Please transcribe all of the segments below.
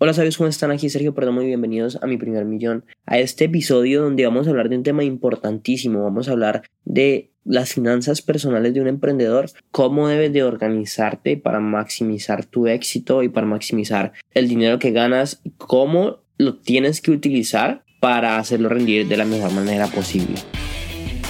Hola sabios, ¿cómo están? Aquí Sergio Perdomo y bienvenidos a mi primer millón, a este episodio donde vamos a hablar de un tema importantísimo, vamos a hablar de las finanzas personales de un emprendedor, cómo debes de organizarte para maximizar tu éxito y para maximizar el dinero que ganas, cómo lo tienes que utilizar para hacerlo rendir de la mejor manera posible.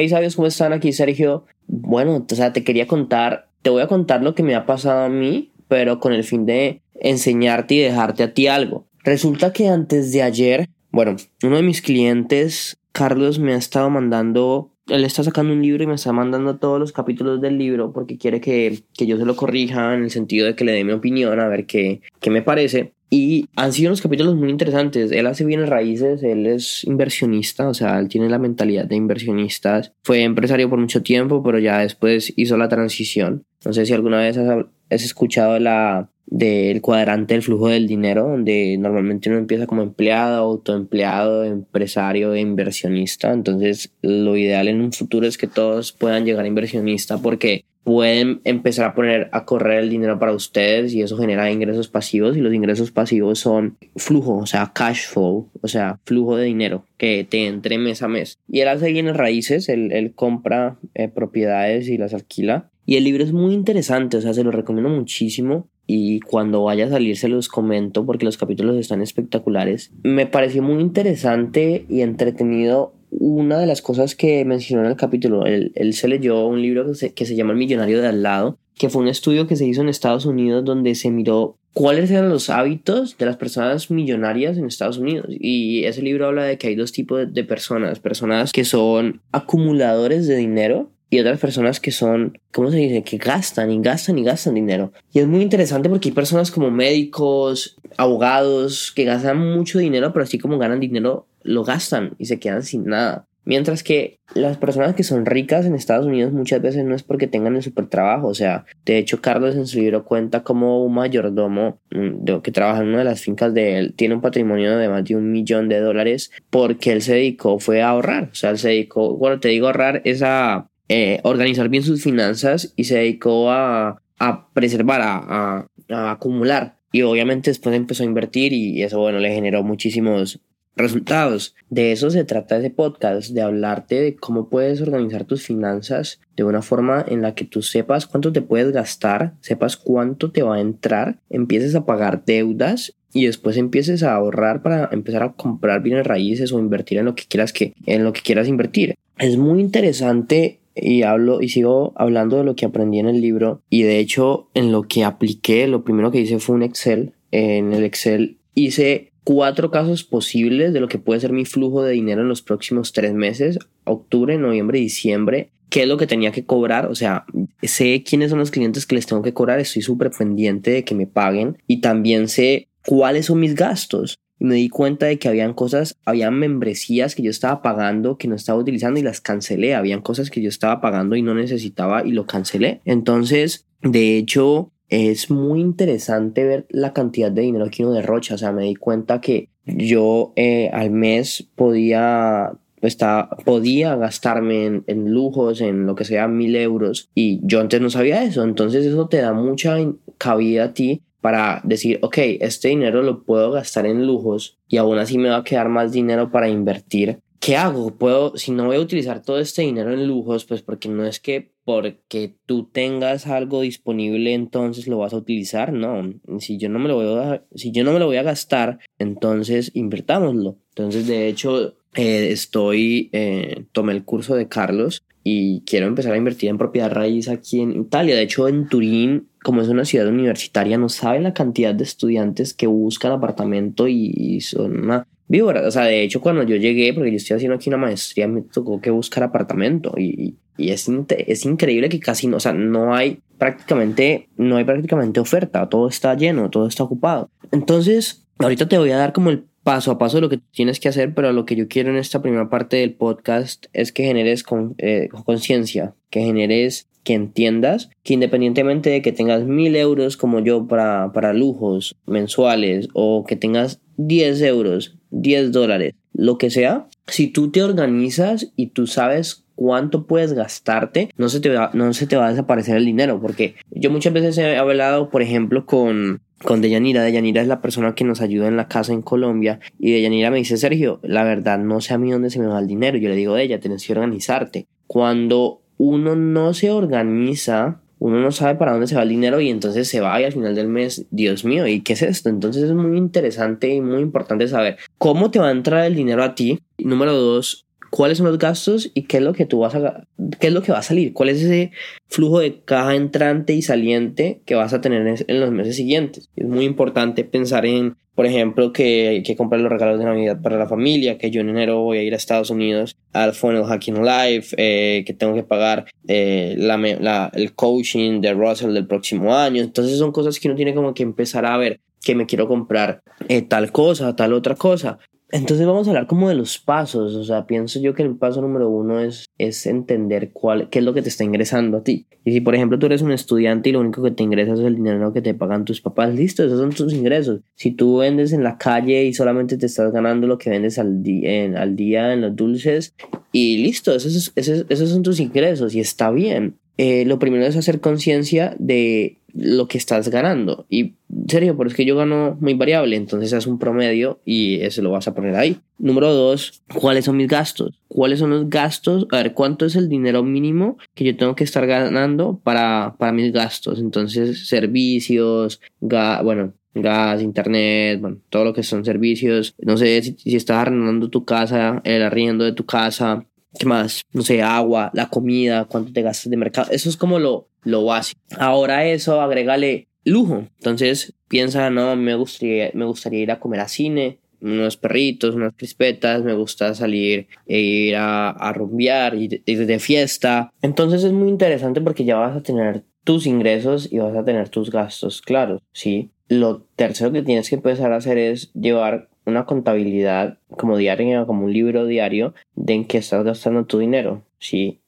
Hey sabios, ¿cómo están? Aquí Sergio. Bueno, o sea, te quería contar, te voy a contar lo que me ha pasado a mí, pero con el fin de enseñarte y dejarte a ti algo. Resulta que antes de ayer, bueno, uno de mis clientes, Carlos, me ha estado mandando, él está sacando un libro y me está mandando todos los capítulos del libro porque quiere que, que yo se lo corrija en el sentido de que le dé mi opinión, a ver qué, qué me parece. Y han sido unos capítulos muy interesantes. Él hace bienes raíces, él es inversionista, o sea, él tiene la mentalidad de inversionistas. Fue empresario por mucho tiempo, pero ya después hizo la transición. No sé si alguna vez has, escuchado la del cuadrante del flujo del dinero, donde normalmente uno empieza como empleado, autoempleado, empresario e inversionista. Entonces, lo ideal en un futuro es que todos puedan llegar a inversionista porque pueden empezar a poner a correr el dinero para ustedes y eso genera ingresos pasivos y los ingresos pasivos son flujo, o sea, cash flow, o sea, flujo de dinero que te entre mes a mes. Y él hace bienes raíces, él, compra eh, propiedades y las alquila. Y el libro es muy interesante, o sea, se lo recomiendo muchísimo y cuando vaya a salir se los comento porque los capítulos están espectaculares. Me pareció muy interesante y entretenido una de las cosas que mencionó en el capítulo, él, se leyó un libro que se, que se llama El Millonario de al lado, que fue un estudio que se hizo en Estados Unidos donde se miró cuáles eran los hábitos de las personas millonarias en Estados Unidos. Y ese libro habla de que hay dos tipos de personas, personas que son acumuladores de dinero y otras personas que son, ¿cómo se dice? Que gastan y gastan y gastan dinero. Y es muy interesante porque hay personas como médicos, abogados, que gastan mucho dinero, pero así como ganan dinero, lo gastan y se quedan sin nada. Mientras que las personas que son ricas en Estados Unidos muchas veces no es porque tengan el super trabajo. O sea, de hecho, Carlos en su libro cuenta como un mayordomo que trabaja en una de las fincas de él tiene un patrimonio de más de un millón de dólares porque él se dedicó, fue a ahorrar. O sea, él se dedicó, bueno, te digo ahorrar, es a eh, organizar bien sus finanzas y se dedicó a, a preservar, a, a, acumular. Y obviamente después empezó a invertir y eso, bueno, le generó muchísimos resultados. De eso se trata ese podcast, de hablarte de cómo puedes organizar tus finanzas de una forma en la que tú sepas cuánto te puedes gastar, sepas cuánto te va a entrar, empieces a pagar deudas y después empieces a ahorrar para empezar a comprar bienes raíces o invertir en lo que quieras que en lo que quieras invertir. Es muy interesante y hablo y sigo hablando de lo que aprendí en el libro. Y de hecho en lo que apliqué lo primero que hice fue un Excel. En el Excel hice cuatro casos posibles de lo que puede ser mi flujo de dinero en los próximos tres meses octubre noviembre diciembre. Qué es lo que tenía que cobrar, o sea, sé quiénes son los clientes que les tengo que cobrar, estoy súper pendiente de que me paguen. Y también sé cuáles son mis gastos y me di cuenta de que habían cosas, habían membresías que yo estaba pagando que no estaba utilizando y las cancelé, habían cosas que yo estaba pagando y no necesitaba y lo cancelé. Entonces, de hecho, es muy interesante ver la cantidad de dinero que uno derrocha, o sea, me di cuenta que yo eh, al mes podía está, podía gastarme en, en, lujos, en lo que sea, mil euros. Y yo antes no sabía eso. Entonces eso te da mucha cabida a ti para decir, ok, este dinero lo puedo gastar en lujos y aún así me va a quedar más dinero para invertir. ¿Qué hago? Puedo, si no voy a utilizar todo este dinero en lujos, pues porque no es que porque tú tengas algo disponible entonces lo vas a utilizar, no. Si yo no me lo voy a, si yo no me lo voy a gastar, entonces invertámoslo. Entonces, de hecho, eh, estoy, eh, tomé el curso de Carlos y quiero empezar a invertir en propiedad raíz aquí en Italia. De hecho, en Turín, como es una ciudad universitaria, no saben la cantidad de estudiantes que buscan apartamento y son una víboras. O sea, de hecho, cuando yo llegué, porque yo estoy haciendo aquí una maestría, me tocó que buscar apartamento y, y es, es increíble que casi no, o sea, no hay prácticamente, no hay prácticamente oferta, todo está lleno, todo está ocupado. Entonces, ahorita te voy a dar como el paso a paso lo que tienes que hacer, pero lo que yo quiero en esta primera parte del podcast es que generes eh, conciencia, que generes que entiendas que independientemente de que tengas mil euros como yo para, para lujos mensuales o que tengas 10 euros, 10 dólares, lo que sea, si tú te organizas y tú sabes cuánto puedes gastarte, no se te va, no se te va a desaparecer el dinero, porque yo muchas veces he hablado, por ejemplo, con, con Deyanira. Deyanira es la persona que nos ayuda en la casa en Colombia. Y Deyanira me dice, Sergio, la verdad no sé a mí dónde se me va el dinero. Yo le digo de ella, tienes que organizarte. Cuando uno no se organiza, uno no sabe para dónde se va el dinero y entonces se va y al final del mes, Dios mío, ¿y qué es esto? Entonces es muy interesante y muy importante saber cómo te va a entrar el dinero a ti. Número dos, cuáles son los gastos y qué es lo que tú vas a qué es lo que va a salir, cuál es ese flujo de caja entrante y saliente que vas a tener en los meses siguientes. Es muy importante pensar en, por ejemplo, que hay que comprar los regalos de Navidad para la familia, que yo en enero voy a ir a Estados Unidos al Funnel Hacking Live, eh, que tengo que pagar eh, la, el coaching de Russell del próximo año. Entonces son cosas que uno tiene como que empezar a ver que me quiero comprar eh, tal cosa, tal otra cosa. Entonces vamos a hablar como de los pasos, o sea, pienso yo que el paso número uno es, es entender cuál, qué es lo que te está ingresando a ti. Y si por ejemplo tú eres un estudiante y lo único que te ingresa es el dinero que te pagan tus papás, listo, esos son tus ingresos. Si tú vendes en la calle y solamente te estás ganando lo que vendes al, día en los dulces y listo, esos, esos, esos son tus ingresos y está bien. Eh, lo primero es hacer conciencia de lo que estás ganando. Y serio, pero es que yo gano muy variable, entonces es un promedio y eso lo vas a poner ahí. Número dos, ¿cuáles son mis gastos? ¿Cuáles son los gastos? A ver, ¿cuánto es el dinero mínimo que yo tengo que estar ganando para, para mis gastos? Entonces, servicios, bueno, gas, internet, bueno, todo lo que son servicios. No sé si, si estás arrendando tu casa, el arriendo de tu casa, ¿Qué más? No sé, agua, la comida, cuánto te gastas de mercado. Eso es como lo, lo básico. Ahora eso, agrégale lujo. Entonces piensa, no, me gustaría, me gustaría ir a comer a cine, unos perritos, unas crispetas, me gusta salir e ir a, a rumbear, ir, de fiesta. Entonces es muy interesante porque ya vas a tener tus ingresos y vas a tener tus gastos claros, ¿sí? Lo tercero que tienes que empezar a hacer es llevar una contabilidad como diaria, como un libro diario de en qué estás gastando tu dinero. Si,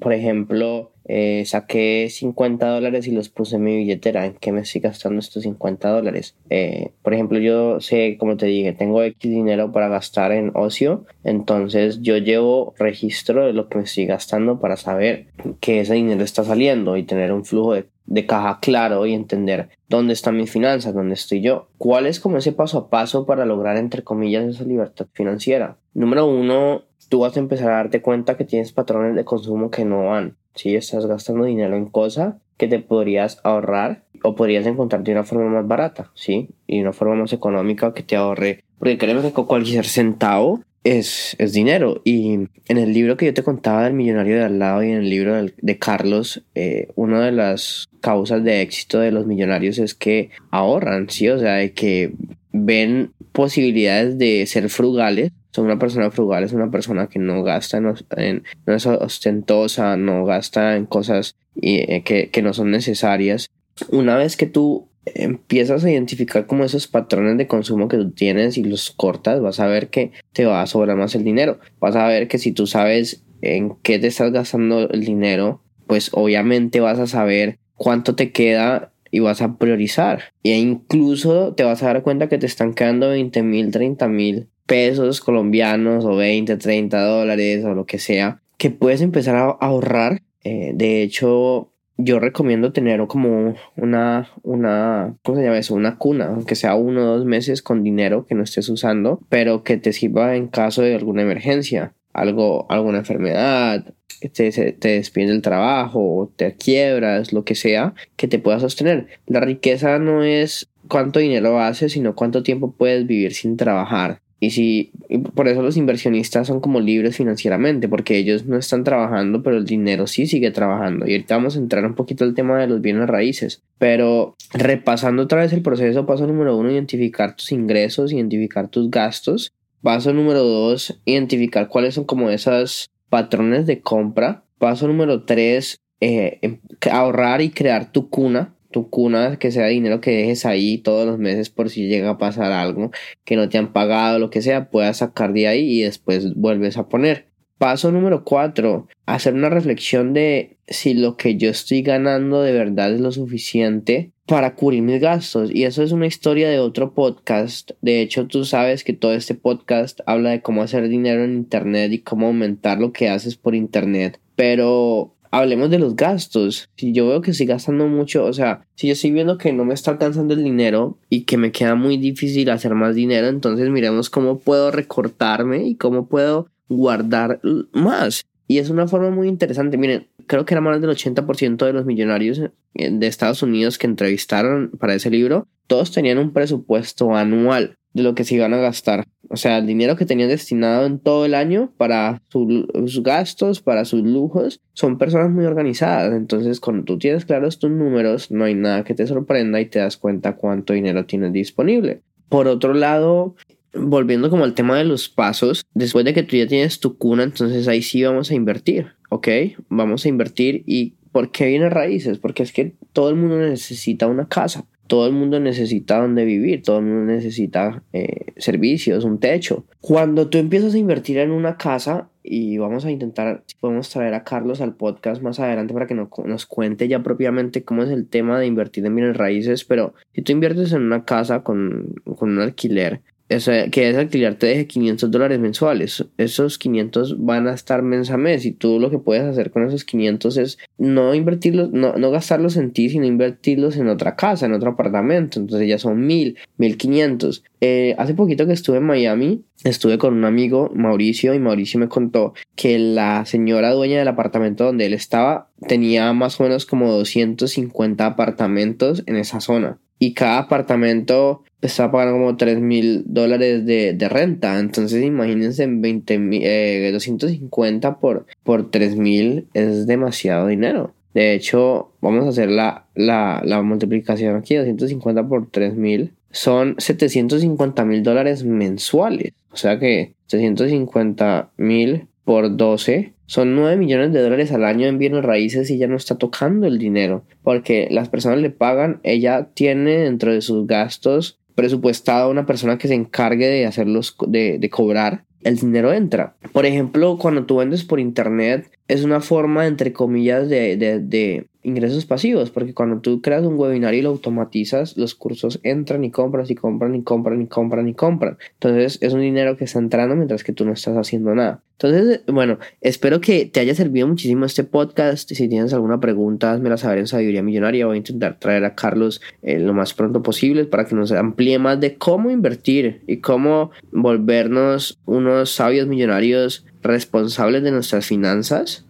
por ejemplo, eh, saqué 50 dólares y los puse en mi billetera, ¿en qué me estoy gastando estos 50 dólares? Eh, por ejemplo, yo sé, como te dije, tengo X dinero para gastar en ocio, entonces yo llevo registro de lo que me estoy gastando para saber que ese dinero está saliendo y tener un flujo de de caja claro y entender dónde están mis finanzas, dónde estoy yo. ¿Cuál es como ese paso a paso para lograr, entre comillas, esa libertad financiera? Número uno, tú vas a empezar a darte cuenta que tienes patrones de consumo que no van. Si estás gastando dinero en cosas que te podrías ahorrar o podrías encontrarte una forma más barata, ¿sí? Y una forma más económica que te ahorre. Porque creemos que cualquier centavo es, es, dinero. Y en el libro que yo te contaba del millonario de al lado y en el libro de, Carlos, eh, una de las causas de éxito de los millonarios es que ahorran, ¿sí? O sea, de que ven posibilidades de ser frugales. Una persona frugal, es una persona que no gasta, en, no es ostentosa, no gasta en cosas eh, que, que no son necesarias. Una vez que tú empiezas a identificar como esos patrones de consumo que tú tienes y los cortas, vas a ver que te va a sobrar más el dinero. Vas a ver que si tú sabes en qué te estás gastando el dinero, pues obviamente vas a saber cuánto te queda y vas a priorizar. E incluso te vas a dar cuenta que te están quedando 20 mil, 30 mil pesos colombianos o 20, 30 dólares o lo que sea, que puedes empezar a ahorrar. Eh, de hecho, yo recomiendo tener como una, una, ¿cómo se llama eso? Una cuna, aunque sea uno o dos meses con dinero que no estés usando, pero que te sirva en caso de alguna emergencia, algo, alguna enfermedad, te, te despide del trabajo, te quiebras, lo que sea, que te pueda sostener. La riqueza no es cuánto dinero haces, sino cuánto tiempo puedes vivir sin trabajar. Y si, por eso los inversionistas son como libres financieramente, porque ellos no están trabajando, pero el dinero sí sigue trabajando. Y ahorita vamos a entrar un poquito al tema de los bienes raíces. Pero repasando otra vez el proceso, paso número uno, identificar tus ingresos, identificar tus gastos. Paso número dos, identificar cuáles son como esos patrones de compra. Paso número tres, eh, em, ahorrar y crear tu cuna. Tu cuna, que sea dinero que dejes ahí todos los meses por si llega a pasar algo que no te han pagado, lo que sea, puedas sacar de ahí y después vuelves a poner. Paso número cuatro, hacer una reflexión de si lo que yo estoy ganando de verdad es lo suficiente para cubrir mis gastos. Y eso es una historia de otro podcast. De hecho, tú sabes que todo este podcast habla de cómo hacer dinero en Internet y cómo aumentar lo que haces por Internet. Pero hablemos de los gastos. Si yo veo que estoy gastando mucho, o sea, si yo estoy viendo que no me está alcanzando el dinero y que me queda muy difícil hacer más dinero, entonces miremos cómo puedo recortarme y cómo puedo guardar más. Y es una forma muy interesante. Miren, creo que era más del 80% de los millonarios eh, de Estados Unidos que entrevistaron para ese libro, todos tenían un presupuesto anual de lo que se iban a gastar. O sea, el dinero que tenían destinado en todo el año para sus gastos, para sus lujos, son personas muy organizadas. Entonces, cuando tú tienes claros tus números, no hay nada que te sorprenda y te das cuenta cuánto dinero tienes disponible. Por otro lado, volviendo como al tema de los pasos, después de que tú ya tienes tu cuna, entonces ahí sí vamos a invertir, ¿ok? Vamos a invertir y ¿por qué viene raíces? Porque es que todo el mundo necesita una casa, todo el mundo necesita donde vivir, todo el mundo necesita eh, servicios, un techo. Cuando tú empiezas a invertir en una casa, y vamos a intentar, si podemos traer a Carlos al podcast más adelante para que nos cuente ya propiamente cómo es el tema de invertir en bienes raíces, pero si tú inviertes en una casa con, con un alquiler, que ese alquiler te deje 500 dólares mensuales. Esos 500 van a estar mes a mes y tú lo que puedes hacer con esos 500 es no invertirlos, no, no gastarlos en ti, sino invertirlos en otra casa, en otro apartamento. Entonces ya son 1000, 1500. Eh, hace poquito que estuve en Miami, estuve con un amigo, Mauricio, y Mauricio me contó que la señora dueña del apartamento donde él estaba tenía más o menos como 250 apartamentos en esa zona. Y cada apartamento estaba pagando como 3 mil dólares de, renta. Entonces imagínense 20, 250 eh, por, por 3 mil es demasiado dinero. De hecho, vamos a hacer la, la, la multiplicación aquí, 250 por 3 mil. Son 750 mil dólares mensuales. O sea que 750 mil por 12 son 9 millones de dólares al año en bienes raíces y ya no está tocando el dinero porque las personas le pagan, ella tiene dentro de sus gastos presupuestado a una persona que se encargue de hacerlos, de, de cobrar, el dinero entra. Por ejemplo, cuando tú vendes por internet, es una forma, entre comillas, de, de, de ingresos pasivos, porque cuando tú creas un webinar y lo automatizas, los cursos entran y compras y compran y compran y compran y compran. Entonces es un dinero que está entrando mientras que tú no estás haciendo nada. Entonces, bueno, espero que te haya servido muchísimo este podcast. Si tienes alguna pregunta, me la saber en Sabiduría Millonaria. Voy a intentar traer a Carlos eh, lo más pronto posible para que nos amplíe más de cómo invertir y cómo volvernos unos sabios millonarios responsables de nuestras finanzas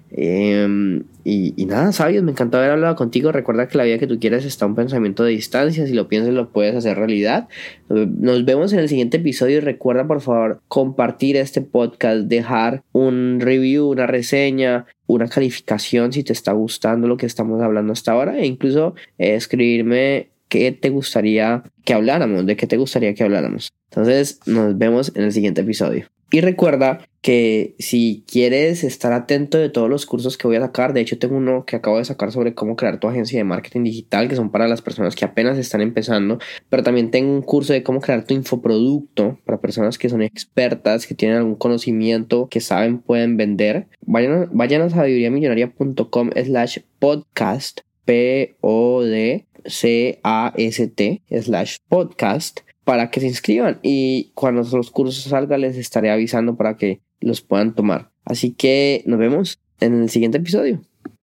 Y, nada, sabios, me encantó haber hablado contigo. Recuerda que la vida que tú quieres está un pensamiento de distancia. Si lo piensas, lo puedes hacer realidad. Nos vemos en el siguiente episodio. Y recuerda, por favor, compartir este podcast, dejar un review, una reseña, una calificación si te está gustando lo que estamos hablando hasta ahora. E incluso eh, escribirme qué te gustaría que habláramos, de qué te gustaría que habláramos. Entonces, nos vemos en el siguiente episodio. Y recuerda que si quieres estar atento de todos los cursos que voy a sacar, de hecho tengo uno que acabo de sacar sobre cómo crear tu agencia de marketing digital, que son para las personas que apenas están empezando, pero también tengo un curso de cómo crear tu infoproducto para personas que son expertas, que tienen algún conocimiento, que saben, pueden vender. Vayan, vayan a sabiduriamillonaria.com slash podcast, P-O-D-C-A-S-T slash podcast para que se inscriban y cuando los cursos salgan les estaré avisando para que los puedan tomar. Así que nos vemos en el siguiente episodio.